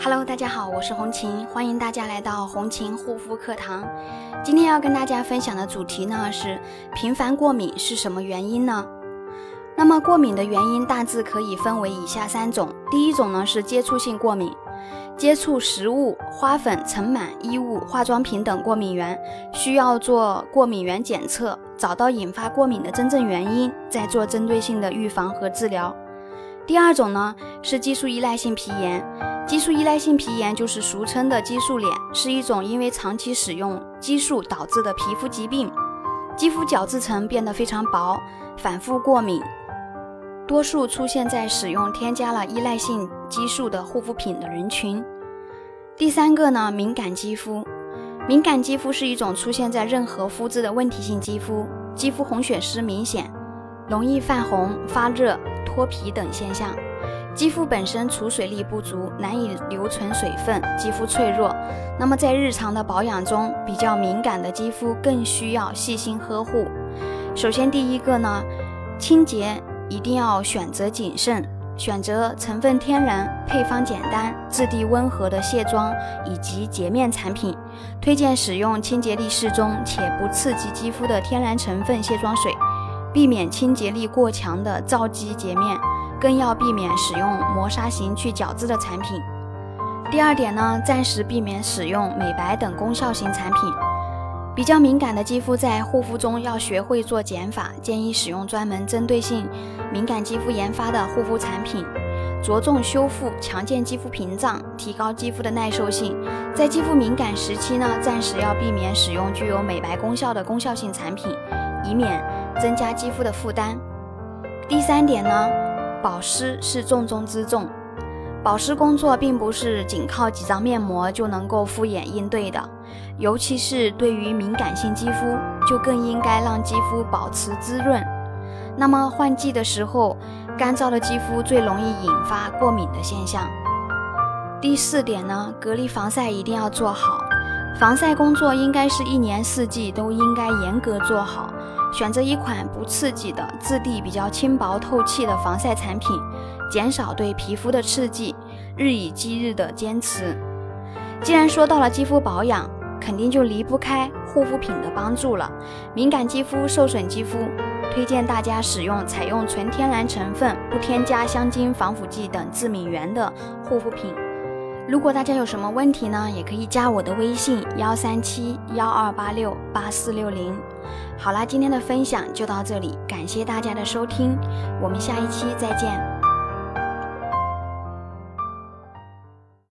Hello，大家好，我是红琴，欢迎大家来到红琴护肤课堂。今天要跟大家分享的主题呢是频繁过敏是什么原因呢？那么过敏的原因大致可以分为以下三种。第一种呢是接触性过敏，接触食物、花粉、尘螨、衣物、化妆品等过敏源，需要做过敏源检测，找到引发过敏的真正原因，再做针对性的预防和治疗。第二种呢是激素依赖性皮炎。激素依赖性皮炎就是俗称的激素脸，是一种因为长期使用激素导致的皮肤疾病，肌肤角质层变得非常薄，反复过敏，多数出现在使用添加了依赖性激素的护肤品的人群。第三个呢，敏感肌肤，敏感肌肤是一种出现在任何肤质的问题性肌肤，肌肤红血丝明显，容易泛红、发热、脱皮等现象。肌肤本身储水力不足，难以留存水分，肌肤脆弱。那么在日常的保养中，比较敏感的肌肤更需要细心呵护。首先，第一个呢，清洁一定要选择谨慎，选择成分天然、配方简单、质地温和的卸妆以及洁面产品。推荐使用清洁力适中且不刺激肌肤的天然成分卸妆水，避免清洁力过强的皂基洁面。更要避免使用磨砂型去角质的产品。第二点呢，暂时避免使用美白等功效型产品。比较敏感的肌肤在护肤中要学会做减法，建议使用专门针对性敏感肌肤研发的护肤产品，着重修复、强健肌肤屏障，提高肌肤的耐受性。在肌肤敏感时期呢，暂时要避免使用具有美白功效的功效性产品，以免增加肌肤的负担。第三点呢。保湿是重中之重，保湿工作并不是仅靠几张面膜就能够敷衍应对的，尤其是对于敏感性肌肤，就更应该让肌肤保持滋润。那么换季的时候，干燥的肌肤最容易引发过敏的现象。第四点呢，隔离防晒一定要做好，防晒工作应该是一年四季都应该严格做好。选择一款不刺激的、质地比较轻薄透气的防晒产品，减少对皮肤的刺激，日以继日的坚持。既然说到了肌肤保养，肯定就离不开护肤品的帮助了。敏感肌肤、受损肌肤，推荐大家使用采用纯天然成分、不添加香精、防腐剂等致敏源的护肤品。如果大家有什么问题呢，也可以加我的微信幺三七幺二八六八四六零。好啦，今天的分享就到这里，感谢大家的收听，我们下一期再见。